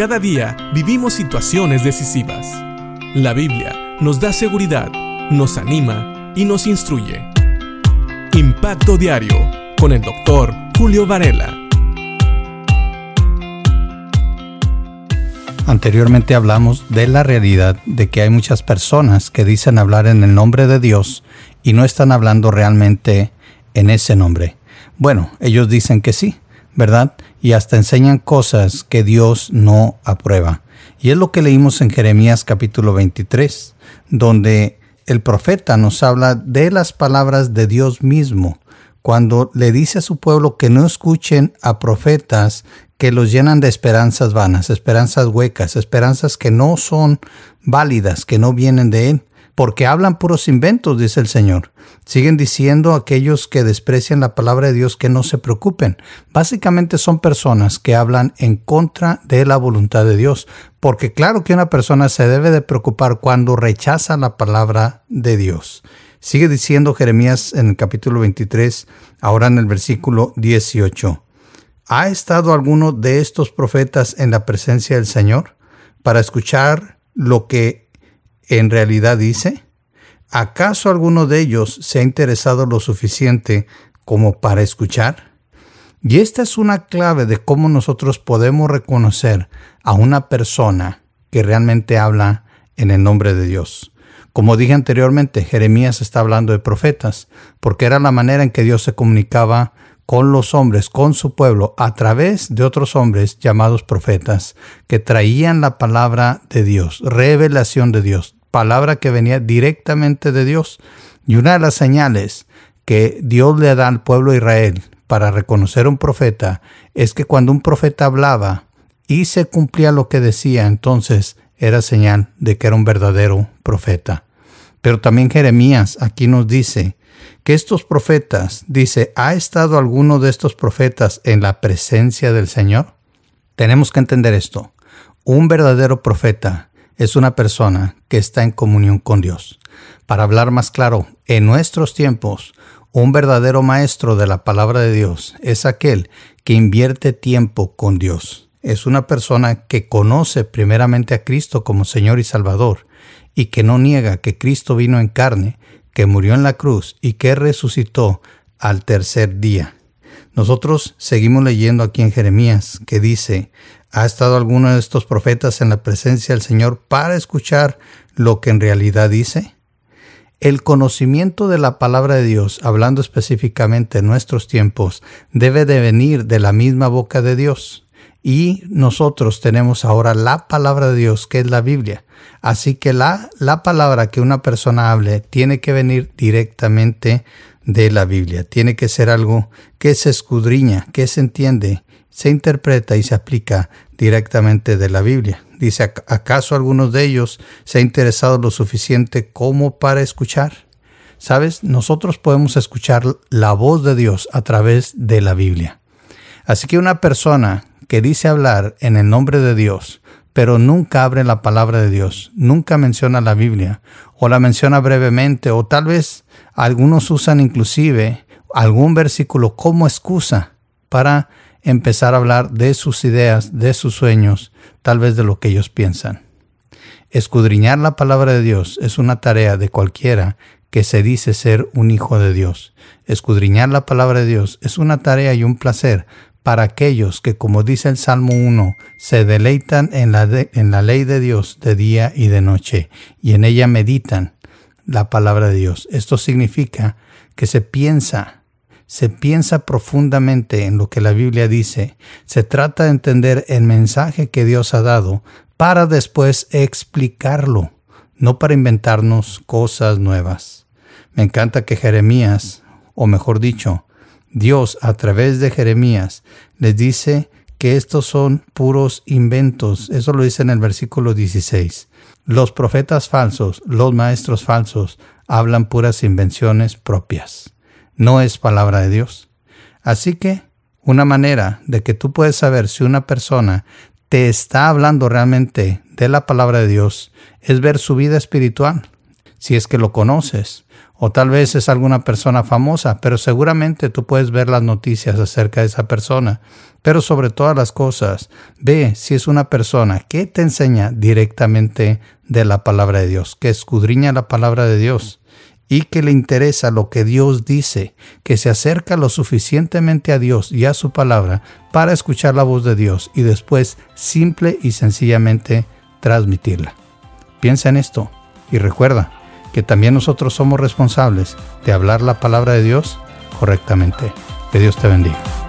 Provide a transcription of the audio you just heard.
Cada día vivimos situaciones decisivas. La Biblia nos da seguridad, nos anima y nos instruye. Impacto Diario con el doctor Julio Varela. Anteriormente hablamos de la realidad de que hay muchas personas que dicen hablar en el nombre de Dios y no están hablando realmente en ese nombre. Bueno, ellos dicen que sí, ¿verdad? Y hasta enseñan cosas que Dios no aprueba. Y es lo que leímos en Jeremías capítulo 23, donde el profeta nos habla de las palabras de Dios mismo, cuando le dice a su pueblo que no escuchen a profetas que los llenan de esperanzas vanas, esperanzas huecas, esperanzas que no son válidas, que no vienen de Él porque hablan puros inventos, dice el Señor. Siguen diciendo aquellos que desprecian la palabra de Dios que no se preocupen. Básicamente son personas que hablan en contra de la voluntad de Dios, porque claro que una persona se debe de preocupar cuando rechaza la palabra de Dios. Sigue diciendo Jeremías en el capítulo 23, ahora en el versículo 18. ¿Ha estado alguno de estos profetas en la presencia del Señor para escuchar lo que en realidad dice? ¿Acaso alguno de ellos se ha interesado lo suficiente como para escuchar? Y esta es una clave de cómo nosotros podemos reconocer a una persona que realmente habla en el nombre de Dios. Como dije anteriormente, Jeremías está hablando de profetas, porque era la manera en que Dios se comunicaba con los hombres, con su pueblo, a través de otros hombres llamados profetas, que traían la palabra de Dios, revelación de Dios, palabra que venía directamente de Dios. Y una de las señales que Dios le da al pueblo de Israel para reconocer un profeta es que cuando un profeta hablaba y se cumplía lo que decía, entonces era señal de que era un verdadero profeta. Pero también Jeremías aquí nos dice que estos profetas, dice, ¿ha estado alguno de estos profetas en la presencia del Señor? Tenemos que entender esto. Un verdadero profeta es una persona que está en comunión con Dios. Para hablar más claro, en nuestros tiempos, un verdadero maestro de la palabra de Dios es aquel que invierte tiempo con Dios. Es una persona que conoce primeramente a Cristo como Señor y Salvador y que no niega que Cristo vino en carne, que murió en la cruz y que resucitó al tercer día. Nosotros seguimos leyendo aquí en Jeremías que dice, ¿Ha estado alguno de estos profetas en la presencia del Señor para escuchar lo que en realidad dice? El conocimiento de la palabra de Dios, hablando específicamente en nuestros tiempos, debe de venir de la misma boca de Dios. Y nosotros tenemos ahora la palabra de Dios, que es la Biblia. Así que la, la palabra que una persona hable tiene que venir directamente de la Biblia. Tiene que ser algo que se escudriña, que se entiende se interpreta y se aplica directamente de la Biblia. Dice, ¿acaso algunos de ellos se ha interesado lo suficiente como para escuchar? Sabes, nosotros podemos escuchar la voz de Dios a través de la Biblia. Así que una persona que dice hablar en el nombre de Dios, pero nunca abre la palabra de Dios, nunca menciona la Biblia, o la menciona brevemente, o tal vez algunos usan inclusive algún versículo como excusa para empezar a hablar de sus ideas, de sus sueños, tal vez de lo que ellos piensan. Escudriñar la palabra de Dios es una tarea de cualquiera que se dice ser un hijo de Dios. Escudriñar la palabra de Dios es una tarea y un placer para aquellos que, como dice el Salmo 1, se deleitan en la, en la ley de Dios de día y de noche y en ella meditan la palabra de Dios. Esto significa que se piensa se piensa profundamente en lo que la Biblia dice, se trata de entender el mensaje que Dios ha dado para después explicarlo, no para inventarnos cosas nuevas. Me encanta que Jeremías, o mejor dicho, Dios a través de Jeremías les dice que estos son puros inventos. Eso lo dice en el versículo 16. Los profetas falsos, los maestros falsos, hablan puras invenciones propias no es palabra de Dios. Así que una manera de que tú puedes saber si una persona te está hablando realmente de la palabra de Dios es ver su vida espiritual, si es que lo conoces, O tal vez es alguna persona famosa, pero seguramente tú puedes ver las noticias acerca de esa persona. Pero sobre todas las cosas, ve si es una persona que te enseña directamente de la palabra de Dios, que escudriña la palabra de Dios y que le interesa lo que Dios dice, que se acerca lo suficientemente a Dios y a su palabra para escuchar la voz de Dios y después simple y sencillamente transmitirla. Piensa en esto y recuerda, que también nosotros somos responsables de hablar la palabra de Dios correctamente. Que Dios te bendiga.